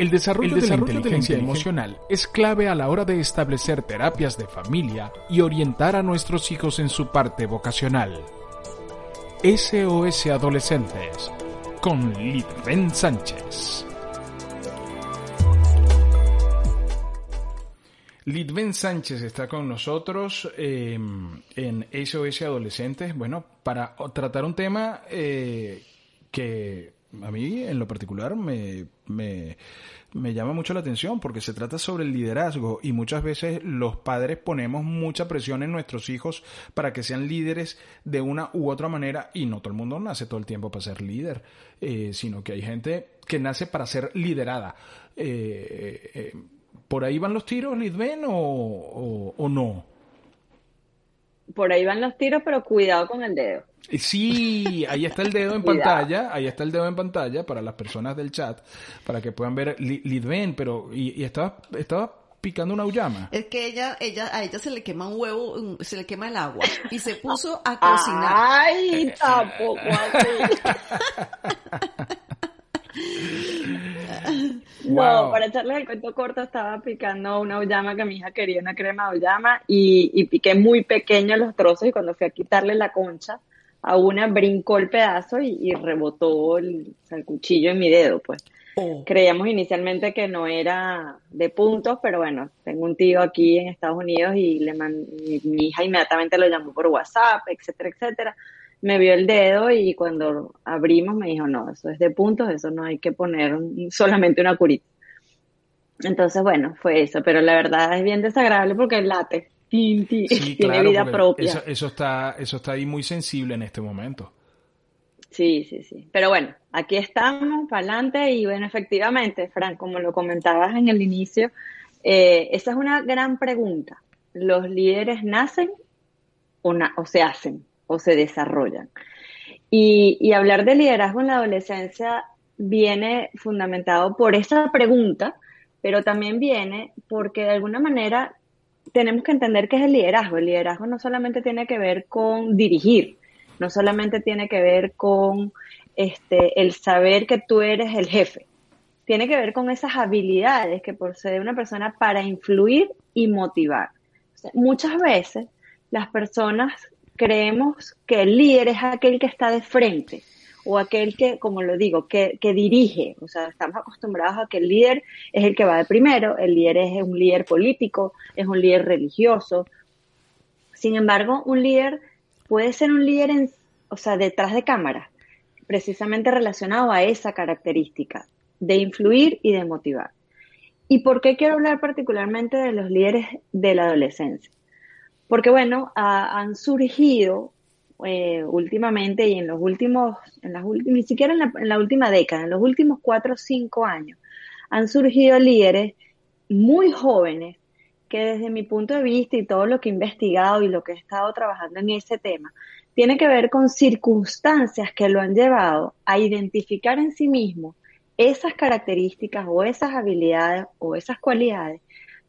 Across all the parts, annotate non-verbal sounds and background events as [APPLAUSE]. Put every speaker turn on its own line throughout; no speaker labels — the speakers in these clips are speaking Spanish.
el desarrollo, de, la inteligencia emocional es clave a la hora de establecer terapias de familia y orientar a nuestros hijos en su parte vocacional. SOS Adolescentes con Litven Sánchez. Litven Sánchez está con nosotros em, en SOS Adolescentes, bueno, para tratar un tema eh, que a mí en lo particular me, me, llama mucho la atención porque se trata sobre el liderazgo y muchas veces los padres ponemos mucha presión en nuestros hijos para que sean líderes de una u otra manera y no todo el mundo nace todo el tiempo para ser líder, eh, sino que hay gente que nace para ser liderada. Eh, eh, ¿Por ahí van los tiros, Lidven, o, o no?
Por ahí van los tiros, pero cuidado con el dedo.
Sí, ahí está el dedo en [LAUGHS] pantalla, ahí está el dedo en pantalla para las personas del chat, para que puedan ver Lidven, pero y, estaba, estaba picando una uyama.
Es que ella, ella, a ella se le quema un huevo, se le quema el agua y se [LAUGHS] puso a cocinar.
Ay, tampoco [LAUGHS] No, para echarles el cuento corto, estaba picando una uyama que mi hija quería una crema de uyama y, y piqué muy pequeño los trozos y cuando fui a quitarle la concha, a una brincó el pedazo y, rebotó el, cuchillo en mi dedo, pues. Oh. Creíamos inicialmente que no era de puntos, pero bueno, tengo un tío aquí en Estados Unidos y le mi, hija inmediatamente lo llamó por WhatsApp, etcétera, etcétera. Me vio el dedo y cuando abrimos me dijo, no, eso es de puntos, eso no hay que poner solamente una curita. Entonces, bueno, fue eso, pero la verdad es bien desagradable porque late [LAUGHS] tiene vida propia.
Eso, está, eso está ahí muy sensible en este momento.
Sí, sí, sí. Pero bueno, aquí estamos, para adelante, y bueno, efectivamente, Frank, como lo comentabas en el inicio, eh, esa es una gran pregunta. ¿Los líderes nacen o, o se hacen o se desarrollan? Y, y hablar de liderazgo en la adolescencia viene fundamentado por esa pregunta, pero también viene porque de alguna manera tenemos que entender qué es el liderazgo. El liderazgo no solamente tiene que ver con dirigir, no solamente tiene que ver con este, el saber que tú eres el jefe. Tiene que ver con esas habilidades que posee una persona para influir y motivar. muchas veces las personas creemos que el líder es aquel que está de frente, o aquel que, como lo digo, que, que, dirige. O sea, estamos acostumbrados a que el líder es el que va de primero, el líder es un líder político, es un líder religioso. Sin embargo, un líder puede ser un líder, en, o sea, detrás de cámara, precisamente relacionado a esa característica de influir y de motivar. ¿Y por qué quiero hablar particularmente de los líderes de la adolescencia? Porque, bueno, han surgido eh, últimamente y en los últimos, en las ni siquiera en la, última década, en los últimos cuatro o cinco años, han surgido líderes muy jóvenes que desde mi punto de vista y todo lo que he investigado y lo que he estado trabajando en ese tema, tiene que ver con circunstancias que lo han llevado a identificar en sí mismo esas características o esas habilidades o esas cualidades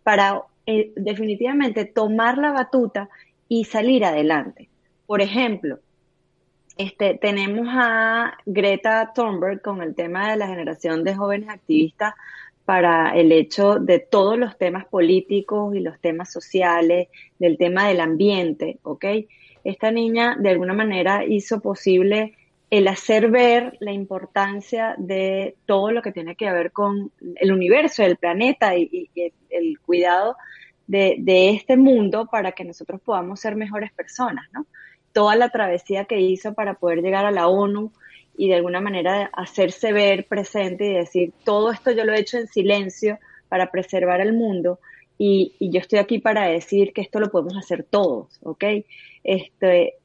para eh, definitivamente tomar la batuta y salir adelante. Por ejemplo, este, tenemos a Greta Thunberg con el tema de la generación de jóvenes activistas para el hecho de todos los temas políticos y los temas sociales, del tema del ambiente, ¿ok? Esta niña de alguna manera hizo posible el hacer ver la importancia de todo lo que tiene que ver con el universo, el planeta y, el cuidado de, de, este mundo para que nosotros podamos ser mejores personas, ¿no? Toda la travesía que hizo para poder llegar a la ONU y de alguna manera hacerse ver presente y decir, todo esto yo lo he hecho en silencio para preservar el mundo y, yo estoy aquí para decir que esto lo podemos hacer todos, ¿ok? Este,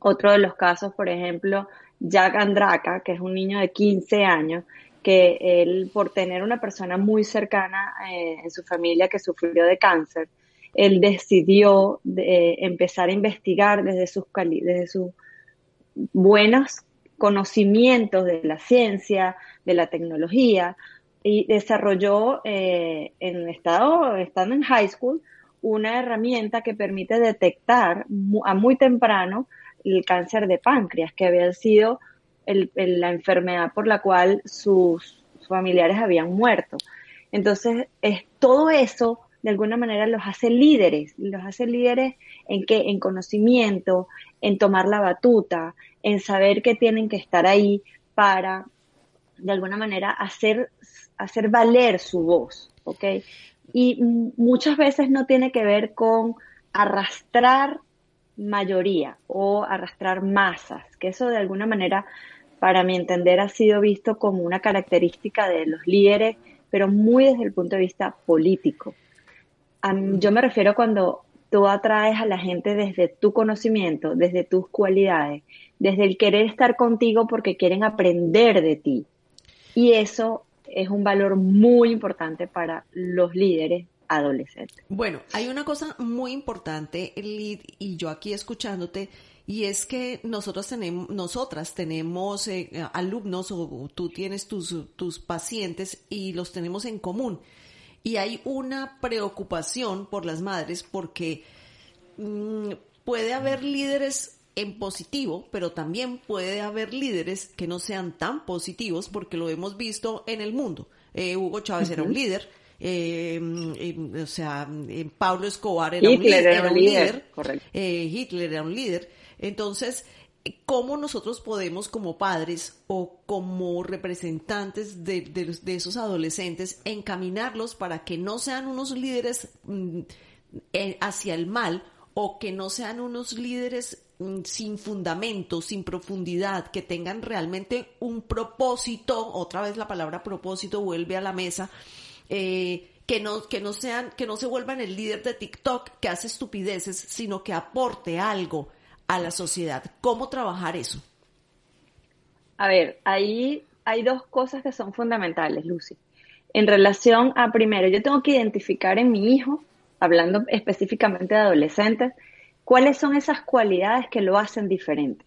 otro de los casos, por ejemplo, Jack Andraka, que es un niño de 15 años, que él, por tener una persona muy cercana eh, en su familia que sufrió de cáncer, él decidió de, empezar a investigar desde sus, desde sus buenos conocimientos de la ciencia, de la tecnología, y desarrolló eh, en estado, estando en high school, una herramienta que permite detectar a muy temprano el cáncer de páncreas, que había sido la enfermedad por la cual sus familiares habían muerto. Entonces, es, todo eso de alguna manera los hace líderes, los hace líderes en que en conocimiento, en tomar la batuta, en saber que tienen que estar ahí para de alguna manera hacer hacer valer su voz, ¿ok? Y muchas veces no tiene que ver con arrastrar mayoría o arrastrar masas, que eso de alguna manera, para mi entender, ha sido visto como una característica de los líderes, pero muy desde el punto de vista político. Yo me refiero cuando tú atraes a la gente desde tu conocimiento, desde tus cualidades, desde el querer estar contigo porque quieren aprender de ti. Y eso es un valor muy importante para los líderes adolescentes.
Bueno, hay una cosa muy importante, Lid, y yo aquí escuchándote, y es que nosotros tenemos, nosotras tenemos eh, alumnos o tú tienes tus, tus pacientes y los tenemos en común. Y hay una preocupación por las madres porque mm, puede haber líderes en positivo, pero también puede haber líderes que no sean tan positivos porque lo hemos visto en el mundo. Eh, Hugo Chávez era un líder, eh, o sea, eh, Pablo Escobar era un líder, era un líder, Hitler era un líder. Entonces, ¿cómo nosotros podemos como padres o como representantes de, esos adolescentes encaminarlos para que no sean unos líderes mm, hacia el mal o que no sean unos líderes Mm, sin fundamento, sin profundidad, que tengan realmente un propósito, otra vez la palabra propósito vuelve a la mesa, eh, que no, que no sean, que no se vuelvan el líder de TikTok que hace estupideces, sino que aporte algo a la sociedad. ¿Cómo trabajar eso?
A ver, ahí hay dos cosas que son fundamentales, Lucy. En relación a, primero, yo tengo que identificar en mi hijo, hablando específicamente de adolescentes, ¿Cuáles son esas cualidades que lo hacen diferente?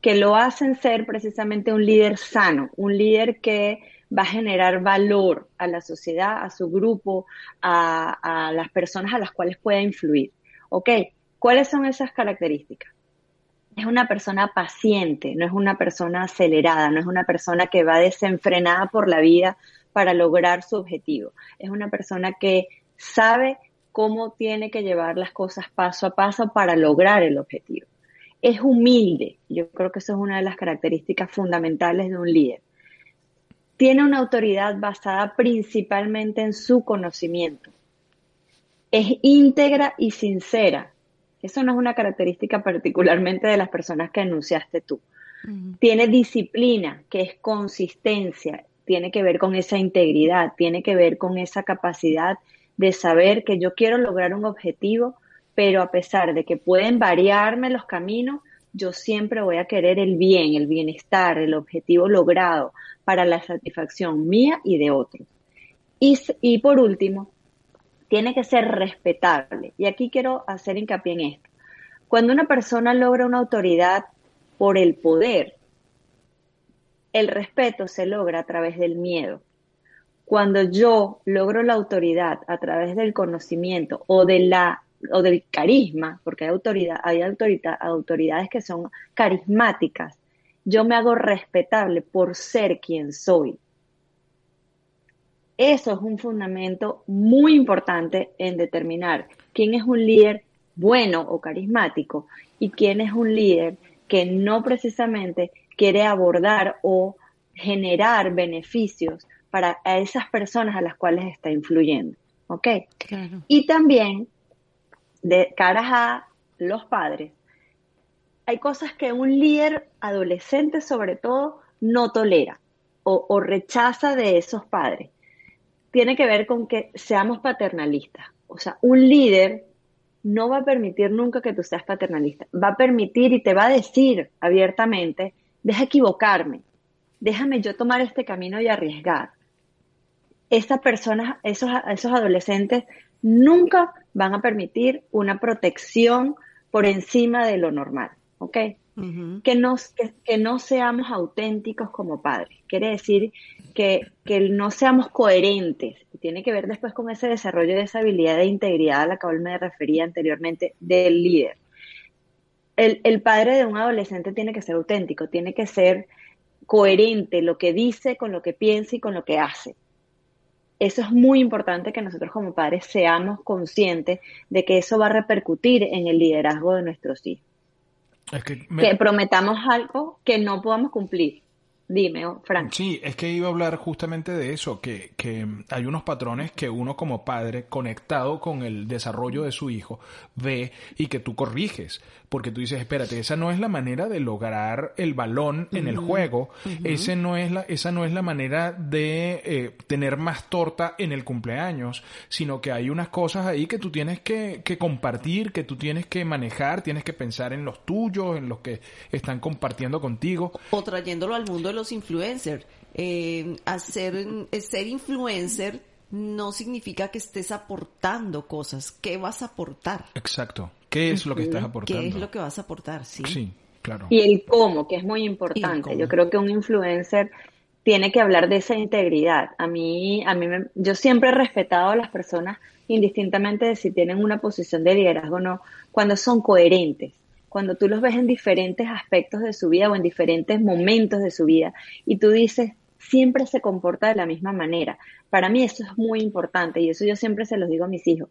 Que lo hacen ser precisamente un líder sano, un líder que va a generar valor a la sociedad, a su grupo, a, las personas a las cuales pueda influir. ¿Ok? ¿Cuáles son esas características? Es una persona paciente, no es una persona acelerada, no es una persona que va desenfrenada por la vida para lograr su objetivo. Es una persona que sabe cómo tiene que llevar las cosas paso a paso para lograr el objetivo. Es humilde, yo creo que eso es una de las características fundamentales de un líder. Tiene una autoridad basada principalmente en su conocimiento. Es íntegra y sincera. Eso no es una característica particularmente de las personas que enunciaste tú. Tiene disciplina, que es consistencia, tiene que ver con esa integridad, tiene que ver con esa capacidad de saber que yo quiero lograr un objetivo, pero a pesar de que pueden variarme los caminos, yo siempre voy a querer el bien, el bienestar, el objetivo logrado para la satisfacción mía y de otros. Y, por último, tiene que ser respetable. Y aquí quiero hacer hincapié en esto. Cuando una persona logra una autoridad por el poder, el respeto se logra a través del miedo. Cuando yo logro la autoridad a través del conocimiento o de la o del carisma, porque hay autoridad, hay autoridades que son carismáticas, yo me hago respetable por ser quien soy. Eso es un fundamento muy importante en determinar quién es un líder bueno o carismático y quién es un líder que no precisamente quiere abordar o generar beneficios para esas personas a las cuales está influyendo. ¿Ok? Y también, de caras a los padres, hay cosas que un líder adolescente sobre todo no tolera o, o rechaza de esos padres. Tiene que ver con que seamos paternalistas. O sea, un líder no va a permitir nunca que tú seas paternalista. Va a permitir y te va a decir abiertamente deja equivocarme, déjame yo tomar este camino y arriesgar. Estas personas, esos, esos adolescentes nunca van a permitir una protección por encima de lo normal, ¿ok? Que, que, no seamos auténticos como padres. Quiere decir que, no seamos coherentes. tiene que ver después con ese desarrollo de esa habilidad de integridad a la cual me refería anteriormente del líder. El, el padre de un adolescente tiene que ser auténtico, tiene que ser coherente lo que dice con lo que piensa y con lo que hace. Eso es muy importante que nosotros como padres seamos conscientes de que eso va a repercutir en el liderazgo de nuestros hijos que, prometamos algo que no podamos cumplir. Dime, oh, Frank.
Sí, es que iba a hablar justamente de eso, que, que, hay unos patrones que uno como padre, conectado con el desarrollo de su hijo, ve y que tú corriges porque tú dices, espérate, esa no es la manera de lograr el balón en el juego, ese no es la, esa no es la manera de eh, tener más torta en el cumpleaños, sino que hay unas cosas ahí que tú tienes que, que compartir, que tú tienes que manejar, tienes que pensar en los tuyos, en los que están compartiendo contigo.
O trayéndolo al mundo de los influencers. Eh, hacer, ser influencer no significa que estés aportando cosas. ¿Qué vas a aportar?
Exacto. ¿Qué es lo que estás aportando?
¿Qué es lo que vas a aportar? Sí.
Sí, claro.
Y el cómo, que es muy importante. Yo creo que un influencer tiene que hablar de esa integridad. A mí, a mí yo siempre he respetado a las personas indistintamente de si tienen una posición de liderazgo o no, cuando son coherentes, cuando tú los ves en diferentes aspectos de su vida o en diferentes momentos de su vida y tú dices, siempre se comporta de la misma manera. Para mí eso es muy importante y eso yo siempre se los digo a mis hijos.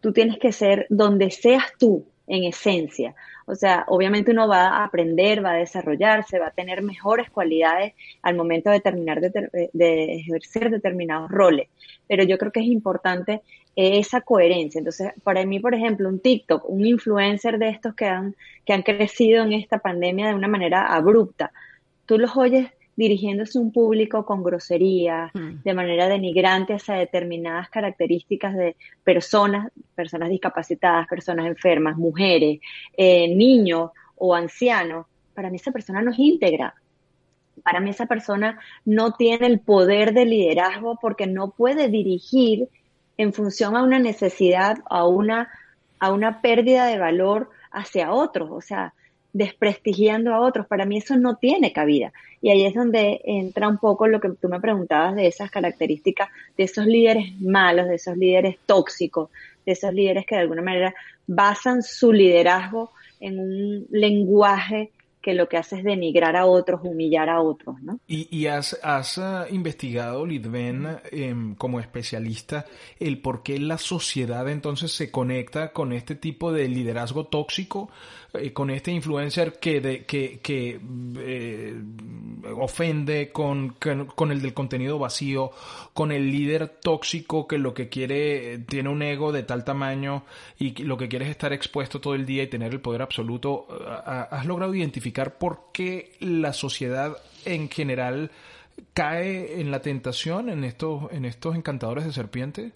Tú tienes que ser donde seas tú, en esencia. O sea, obviamente uno va a aprender, va a desarrollarse, va a tener mejores cualidades al momento de terminar de, de ejercer determinados roles. Pero yo creo que es importante esa coherencia. Entonces, para mí, por ejemplo, un TikTok, un influencer de estos que han, que han crecido en esta pandemia de una manera abrupta, tú los oyes dirigiéndose a un público con grosería, mm. de manera denigrante hacia determinadas características de personas, personas discapacitadas, personas enfermas, mujeres, eh, niños o ancianos, para mí esa persona no es íntegra. Para mí esa persona no tiene el poder de liderazgo porque no puede dirigir en función a una necesidad, a una, a una pérdida de valor hacia otros. O sea, desprestigiando a otros. Para mí eso no tiene cabida. Y ahí es donde entra un poco lo que tú me preguntabas de esas características, de esos líderes malos, de esos líderes tóxicos, de esos líderes que de alguna manera basan su liderazgo en un lenguaje que lo que hace es denigrar a otros, humillar a otros, ¿no?
Y, has, has uh, investigado, Lidven, em, como especialista, el por qué la sociedad entonces se conecta con este tipo de liderazgo tóxico, eh, con este influencer que, de, que, que eh, ofende con, con, el del contenido vacío, con el líder tóxico que lo que quiere, tiene un ego de tal tamaño y lo que quiere es estar expuesto todo el día y tener el poder absoluto. ¿Has logrado identificar por qué la sociedad en general cae en la tentación en estos, en estos encantadores de serpiente?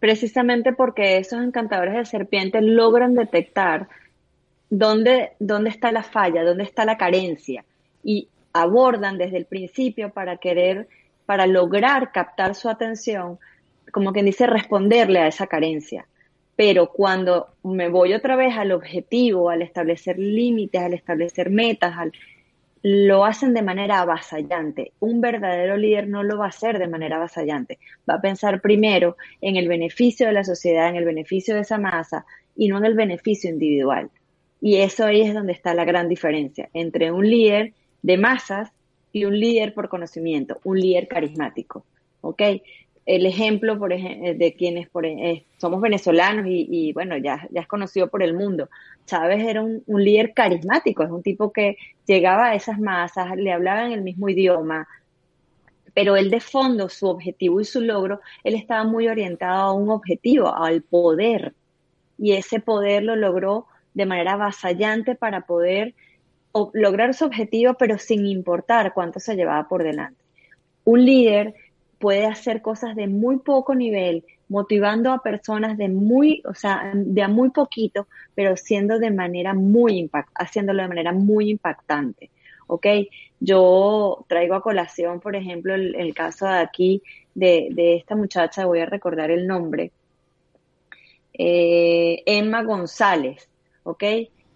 Precisamente porque esos encantadores de serpiente logran detectar dónde, dónde está la falla, dónde está la carencia y abordan desde el principio para querer, para lograr captar su atención, como quien dice, responderle a esa carencia. Pero cuando me voy otra vez al objetivo, al establecer límites, al establecer metas, lo hacen de manera avasallante. Un verdadero líder no lo va a hacer de manera avasallante. Va a pensar primero en el beneficio de la sociedad, en el beneficio de esa masa y no en el beneficio individual. Y eso ahí es donde está la gran diferencia entre un líder de masas y un líder por conocimiento, un líder carismático. ¿Ok? El ejemplo, ejemplo, de quienes eh, somos venezolanos y, bueno, ya, ya es conocido por el mundo. Chávez era un, un, líder carismático, es un tipo que llegaba a esas masas, le hablaba en el mismo idioma, pero él de fondo, su objetivo y su logro, él estaba muy orientado a un objetivo, al poder. Y ese poder lo logró de manera avasallante para poder lograr su objetivo, pero sin importar cuánto se llevaba por delante. Un líder puede hacer cosas de muy poco nivel, motivando a personas de muy, o sea, de a muy poquito, pero siendo de manera muy impact, haciéndolo de manera muy impactante. ¿ok? Yo traigo a colación, por ejemplo, el, caso de aquí de, de, esta muchacha, voy a recordar el nombre, eh, Emma González, ¿ok?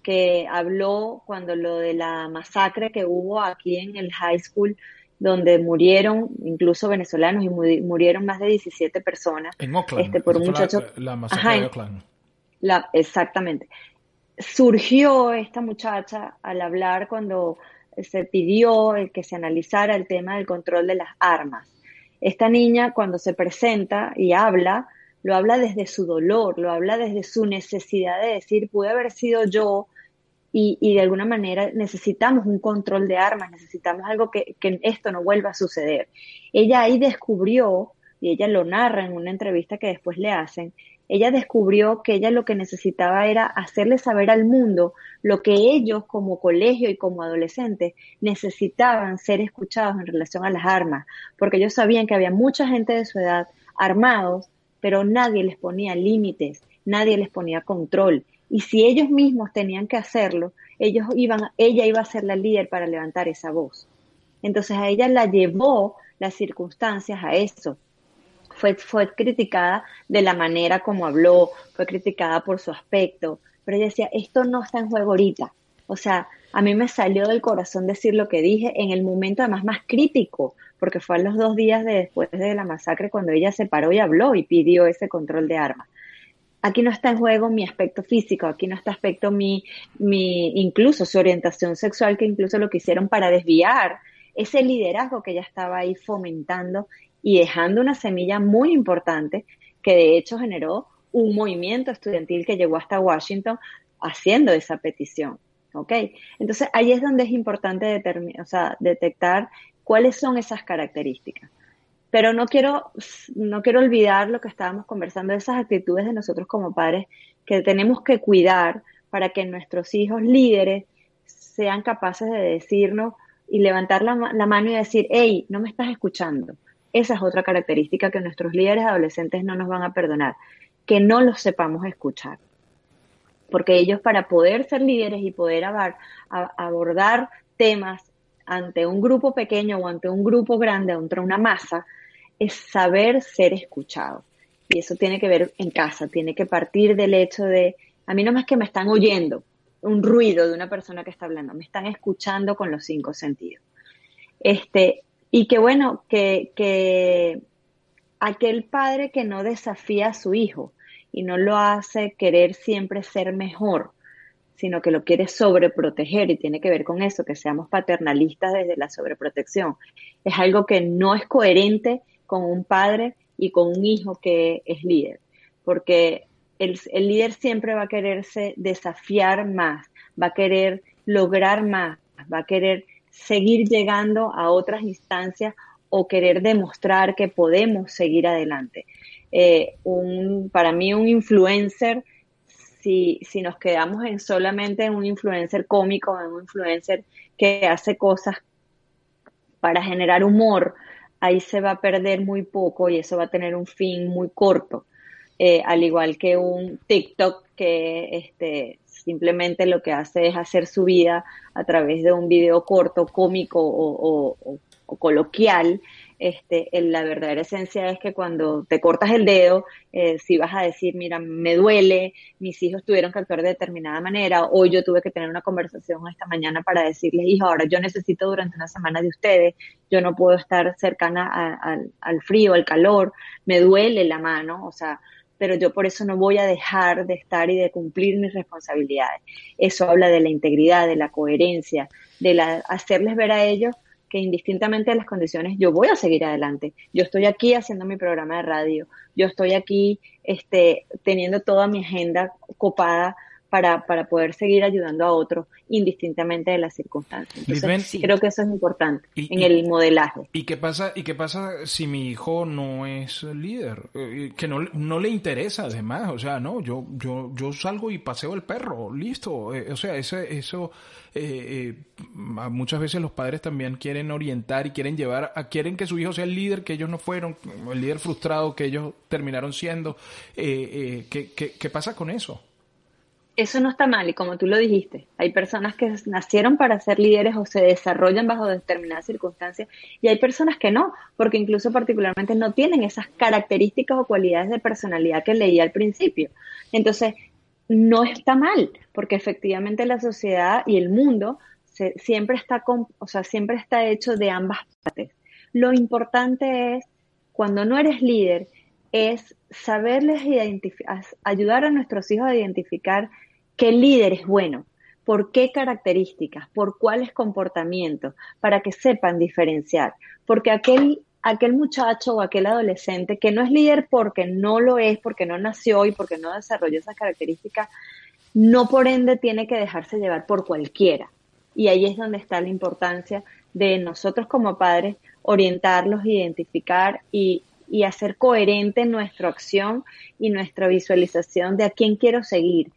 Que habló cuando lo de la masacre que hubo aquí en el high school, donde murieron incluso venezolanos y murieron más de 17 personas.
En Oakland.
Este, por un muchacho.
La, masacre de Oakland.
La, exactamente. Surgió esta muchacha al hablar cuando se pidió que se analizara el tema del control de las armas. Esta niña cuando se presenta y habla, lo habla desde su dolor, lo habla desde su necesidad de decir, pude haber sido yo y, y de alguna manera necesitamos un control de armas, necesitamos algo que, que esto no vuelva a suceder. Ella ahí descubrió, y ella lo narra en una entrevista que después le hacen, ella descubrió que ella lo que necesitaba era hacerle saber al mundo lo que ellos como colegio y como adolescentes necesitaban ser escuchados en relación a las armas, porque ellos sabían que había mucha gente de su edad armados, pero nadie les ponía límites, nadie les ponía control. Y si ellos mismos tenían que hacerlo, ellos iban, ella iba a ser la líder para levantar esa voz. Entonces a ella la llevó las circunstancias a eso, fue, fue criticada de la manera como habló, fue criticada por su aspecto, pero ella decía, esto no está en juego ahorita. O sea, a mí me salió del corazón decir lo que dije en el momento además más crítico, porque fue a los dos días de después de la masacre cuando ella se paró y habló y pidió ese control de armas. Aquí no está en juego mi aspecto físico, aquí no está aspecto mi, mi, incluso su orientación sexual, que incluso lo que hicieron para desviar ese liderazgo que ella estaba ahí fomentando y dejando una semilla muy importante que de hecho generó un movimiento estudiantil que llegó hasta Washington haciendo esa petición. ¿Ok? Entonces ahí es donde es importante o sea, detectar cuáles son esas características. Pero no quiero, no quiero olvidar lo que estábamos conversando, esas actitudes de nosotros como padres que tenemos que cuidar para que nuestros hijos líderes sean capaces de decirnos y levantar la, la mano y decir, hey, no me estás escuchando esa es otra característica que nuestros líderes adolescentes no nos van a perdonar, que no los sepamos escuchar. Porque ellos para poder ser líderes y poder abordar temas ante un grupo pequeño o ante un grupo grande, ante una masa, es saber ser escuchado. Y eso tiene que ver en casa, tiene que partir del hecho de, a mí no más que me están oyendo un ruido de una persona que está hablando, me están escuchando con los cinco sentidos. Este, y que bueno, que, que aquel padre que no desafía a su hijo y no lo hace querer siempre ser mejor, sino que lo quiere sobreproteger y tiene que ver con eso, que seamos paternalistas desde la sobreprotección. Es algo que no es coherente con un padre y con un hijo que es líder, porque el, el líder siempre va a quererse desafiar más, va a querer lograr más, va a querer seguir llegando a otras instancias o querer demostrar que podemos seguir adelante. Eh, un, para mí un influencer, si, si nos quedamos en solamente en un influencer cómico, en un influencer que hace cosas para generar humor, ahí se va a perder muy poco y eso va a tener un fin muy corto. Eh, al igual que un TikTok que este, simplemente lo que hace es hacer su vida a través de un video corto, cómico o, coloquial. Este, la verdadera esencia es que cuando te cortas el dedo, eh, si vas a decir, mira, me duele, mis hijos tuvieron que actuar de determinada manera, o yo tuve que tener una conversación esta mañana para decirles, hijo, ahora yo necesito durante una semana de ustedes, yo no puedo estar cercana al frío, al calor, me duele la mano, o sea, pero yo por eso no voy a dejar de estar y de cumplir mis responsabilidades. Eso habla de la integridad, de la coherencia, de la, hacerles ver a ellos que indistintamente de las condiciones yo voy a seguir adelante. Yo estoy aquí haciendo mi programa de radio, yo estoy aquí este, teniendo toda mi agenda copada para, para poder seguir ayudando a otros indistintamente de las circunstancias. Entonces, creo que eso es importante en el modelaje.
¿Y qué pasa y qué pasa si mi hijo no es líder? Eh, que no, no le interesa además, o sea, no, yo yo yo salgo y paseo el perro, listo. Eh, o sea, ese, eso eh, muchas veces los padres también quieren orientar y quieren llevar, a, quieren que su hijo sea el líder que ellos no fueron, el líder frustrado que ellos terminaron siendo. ¿qué, qué, ¿Qué pasa con eso?
Eso no está mal y como tú lo dijiste, hay personas que nacieron para ser líderes o se desarrollan bajo determinadas circunstancias y hay personas que no, porque incluso particularmente no tienen esas características o cualidades de personalidad que leí al principio. Entonces, no está mal, porque efectivamente la sociedad y el mundo siempre está con, o sea, siempre está hecho de ambas partes. Lo importante es cuando no eres líder es saberles ayudar a nuestros hijos a identificar qué líder es bueno, por qué características, por cuáles comportamientos, para que sepan diferenciar. Porque aquel, aquel muchacho o aquel adolescente que no es líder porque no lo es, porque no nació y porque no desarrolló esas características, no por ende tiene que dejarse llevar por cualquiera. Y ahí es donde está la importancia de nosotros como padres orientarlos, identificar y, y hacer coherente nuestra acción y nuestra visualización de a quién quiero seguir,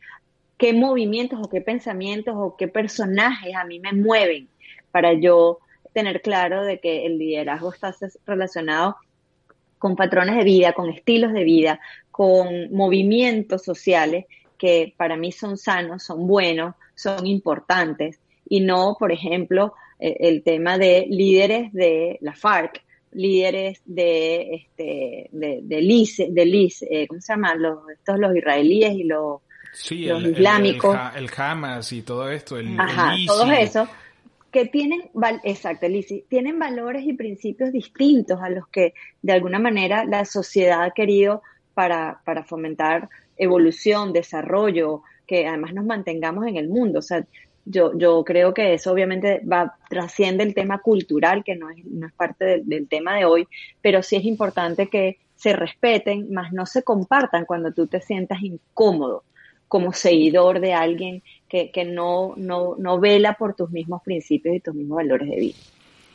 qué movimientos o qué pensamientos o qué personajes a mí me mueven para yo tener claro de que el liderazgo está relacionado con patrones de vida, con estilos de vida, con movimientos sociales que para mí son sanos, son buenos, son importantes. Y no, por ejemplo, eh, el tema de líderes de la FARC líderes de este de, de de eh, ¿cómo se llama? Los, estos los israelíes y los, islámicos.
El, Hamas y todo esto, el,
Ajá, todos esos que tienen, exacto, tienen valores y principios distintos a los que de alguna manera la sociedad ha querido para, para fomentar evolución, desarrollo, que además nos mantengamos en el mundo. O sea, yo, yo creo que eso obviamente va, trasciende el tema cultural, que no es, no es parte del, tema de hoy, pero sí es importante que se respeten, más no se compartan cuando tú te sientas incómodo como seguidor de alguien que, que no, no, no vela por tus mismos principios y tus mismos valores de vida.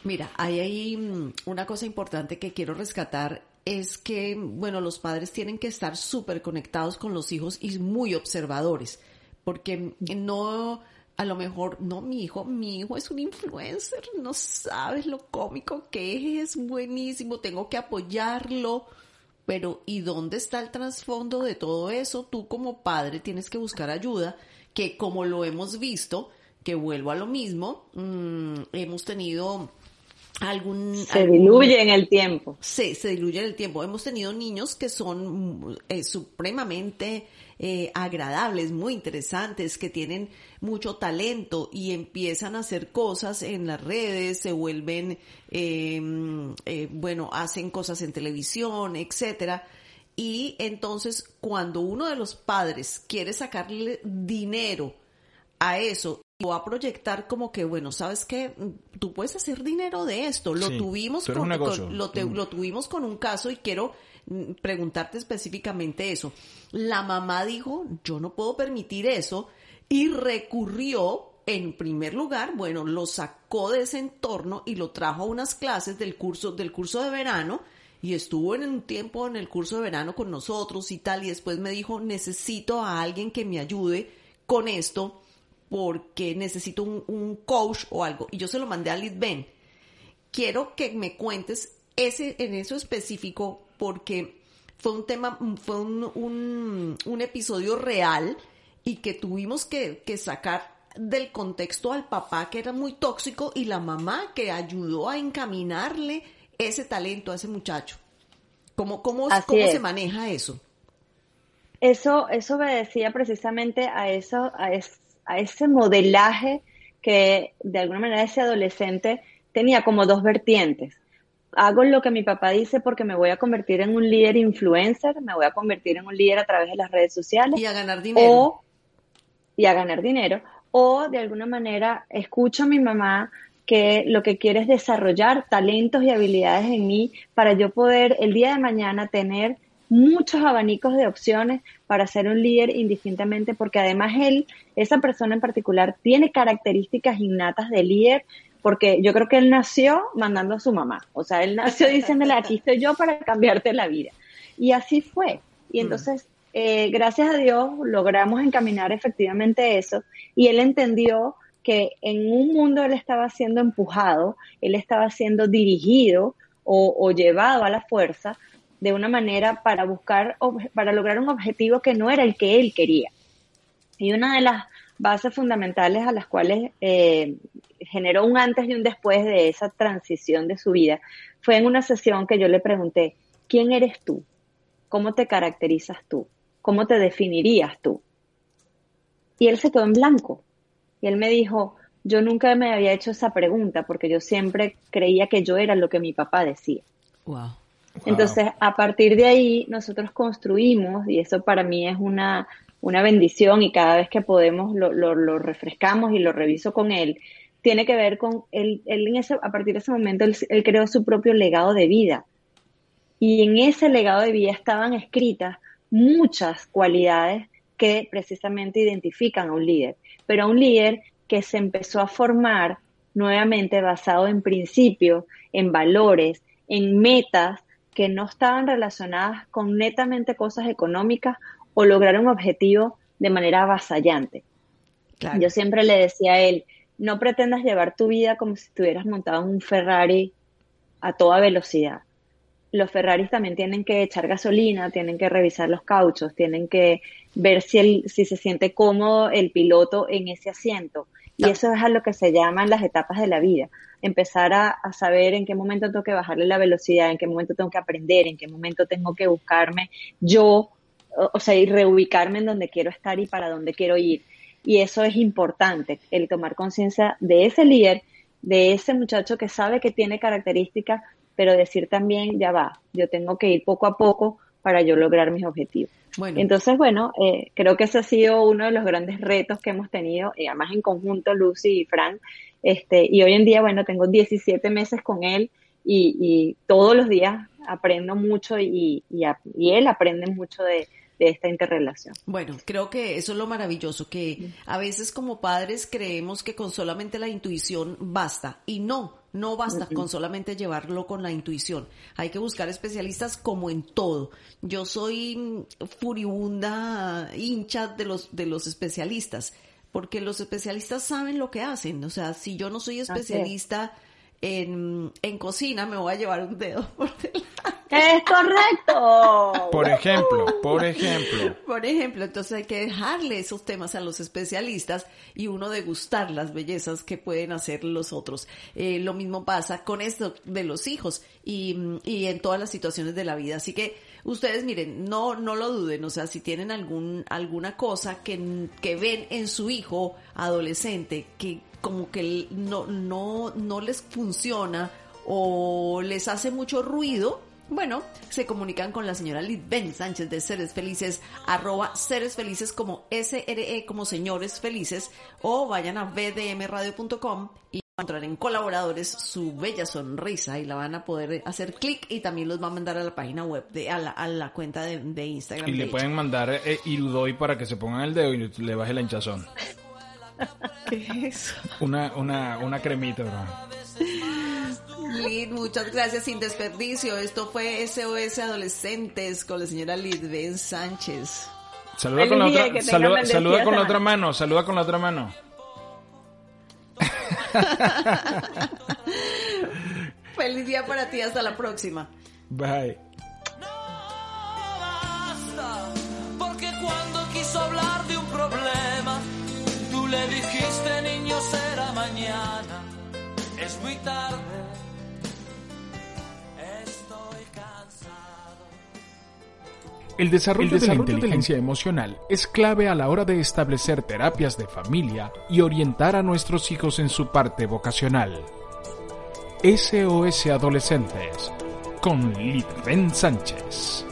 Mira, hay ahí mm, una cosa importante que quiero rescatar es que, bueno, los padres tienen que estar súper conectados con los hijos y muy observadores, porque no, a lo mejor, no, mi hijo, mi hijo es un influencer, no sabes lo cómico que es, buenísimo, tengo que apoyarlo. Pero, ¿y dónde está el trasfondo de todo eso? Tú como padre tienes que buscar ayuda, que como lo hemos visto, que vuelvo a lo mismo, mm, hemos tenido algún...
Se diluye en el tiempo.
Sí, se diluye en el tiempo. Hemos tenido niños que son eh, supremamente eh, agradables, muy interesantes, que tienen mucho talento y empiezan a hacer cosas en las redes, se vuelven, em, eh, bueno, hacen cosas en televisión, etcétera. Y entonces cuando uno de los padres quiere sacarle dinero a eso va a proyectar como que, bueno, ¿sabes qué? Tú puedes hacer dinero de esto. Lo tuvimos con, lo, mm. lo, tuvimos con un caso y quiero preguntarte específicamente eso. La mamá dijo, yo no puedo permitir eso y recurrió en primer lugar, bueno, lo sacó de ese entorno y lo trajo a unas clases del curso del curso de verano y estuvo en un tiempo en el curso de verano con nosotros y tal y después me dijo, "Necesito a alguien que me ayude con esto." porque necesito un, coach o algo. Y yo se lo mandé a Liz Ben. Quiero que me cuentes ese, en eso específico, porque fue un tema, fue un, un, episodio real y que tuvimos que, que, sacar del contexto al papá que era muy tóxico y la mamá que ayudó a encaminarle ese talento a ese muchacho. ¿Cómo, cómo, cómo se maneja eso?
Eso, eso obedecía precisamente a eso, a, a ese modelaje que de alguna manera ese adolescente tenía como dos vertientes. Hago lo que mi papá dice porque me voy a convertir en un líder influencer, me voy a convertir en un líder a través de las redes sociales.
Y a ganar dinero.
O, y a ganar dinero. O de alguna manera escucho a mi mamá que lo que quiere es desarrollar talentos y habilidades en mí para yo poder el día de mañana tener muchos abanicos de opciones para ser un líder indistintamente, porque además él, esa persona en particular, tiene características innatas de líder, porque yo creo que él nació mandando a su mamá, o sea, él nació diciéndole, aquí estoy yo para cambiarte la vida. Y así fue. Y mm. entonces, eh, gracias a Dios, logramos encaminar efectivamente eso, y él entendió que en un mundo él estaba siendo empujado, él estaba siendo dirigido o, o llevado a la fuerza de una manera para buscar, para lograr un objetivo que no era el que él quería. Y una de las bases fundamentales a las cuales eh, generó un antes y un después de esa transición de su vida fue en una sesión que yo le pregunté, ¿quién eres tú? ¿Cómo te caracterizas tú? ¿Cómo te definirías tú? Y él se quedó en blanco. Y él me dijo, yo nunca me había hecho esa pregunta porque yo siempre creía que yo era lo que mi papá decía.
Wow.
Entonces, a partir de ahí, nosotros construimos, y eso para mí es una, una bendición, y cada vez que podemos lo, lo, lo refrescamos y lo reviso con él, tiene que ver con él, él en ese, a partir de ese momento, él, él creó su propio legado de vida. Y en ese legado de vida estaban escritas muchas cualidades que precisamente identifican a un líder, pero a un líder que se empezó a formar nuevamente basado en principios, en valores, en metas que no estaban relacionadas con netamente cosas económicas o lograr un objetivo de manera avasallante.
Claro.
Yo siempre le decía a él, no pretendas llevar tu vida como si estuvieras montado en un Ferrari a toda velocidad. Los Ferraris también tienen que echar gasolina, tienen que revisar los cauchos, tienen que ver si, el, si se siente cómodo el piloto en ese asiento. Y eso es a lo que se llaman las etapas de la vida. Empezar a, a, saber en qué momento tengo que bajarle la velocidad, en qué momento tengo que aprender, en qué momento tengo que buscarme yo, o, o sea, y reubicarme en donde quiero estar y para dónde quiero ir. Y eso es importante, el tomar conciencia de ese líder, de ese muchacho que sabe que tiene características, pero decir también, ya va, yo tengo que ir poco a poco para yo lograr mis objetivos.
Bueno.
Entonces, bueno, eh, creo que ese ha sido uno de los grandes retos que hemos tenido, y además en conjunto Lucy y Frank, este, y hoy en día, bueno, tengo 17 meses con él y, y todos los días aprendo mucho y, y, y él aprende mucho de, de esta interrelación.
Bueno, creo que eso es lo maravilloso, que a veces como padres creemos que con solamente la intuición basta y no, no basta con solamente llevarlo con la intuición. Hay que buscar especialistas como en todo. Yo soy furibunda hincha de los, de los especialistas, porque los especialistas saben lo que hacen. O sea, si yo no soy especialista en, en cocina, me voy a llevar un dedo [LAUGHS] por delante.
Es correcto.
Por ejemplo, por ejemplo.
Por ejemplo, entonces hay que dejarle esos temas a los especialistas y uno degustar las bellezas que pueden hacer los otros. Eh, lo mismo pasa con esto de los hijos y, y en todas las situaciones de la vida. Así que ustedes miren, no, no lo duden, o sea, si tienen algún, alguna cosa que, que ven en su hijo adolescente que como que no, no, no les funciona o les hace mucho ruido, bueno, se comunican con la señora Ben Sánchez de Seres Felices, arroba Seres Felices como SRE como Señores Felices, o vayan a bdmradio.com y encontrar en colaboradores su bella sonrisa y la van a poder hacer clic y también los va a mandar a la página web, de, a, la, a la cuenta de, de Instagram.
Y le
de
pueden mandar eh, Irudoy para que se pongan el dedo y le baje la hinchazón.
¿Qué es eso?
Una, una, una cremita, bro.
Lid, muchas gracias sin desperdicio. Esto fue SOS Adolescentes con la señora Lidben Sánchez.
Saluda con la otra, saluda, saluda con la otra mano, saluda con la otra mano. [LAUGHS]
Feliz día para ti, hasta la próxima.
Bye. El desarrollo, de, la inteligencia emocional es clave a la hora de establecer terapias de familia y orientar a nuestros hijos en su parte vocacional. SOS Adolescentes con Litven Sánchez.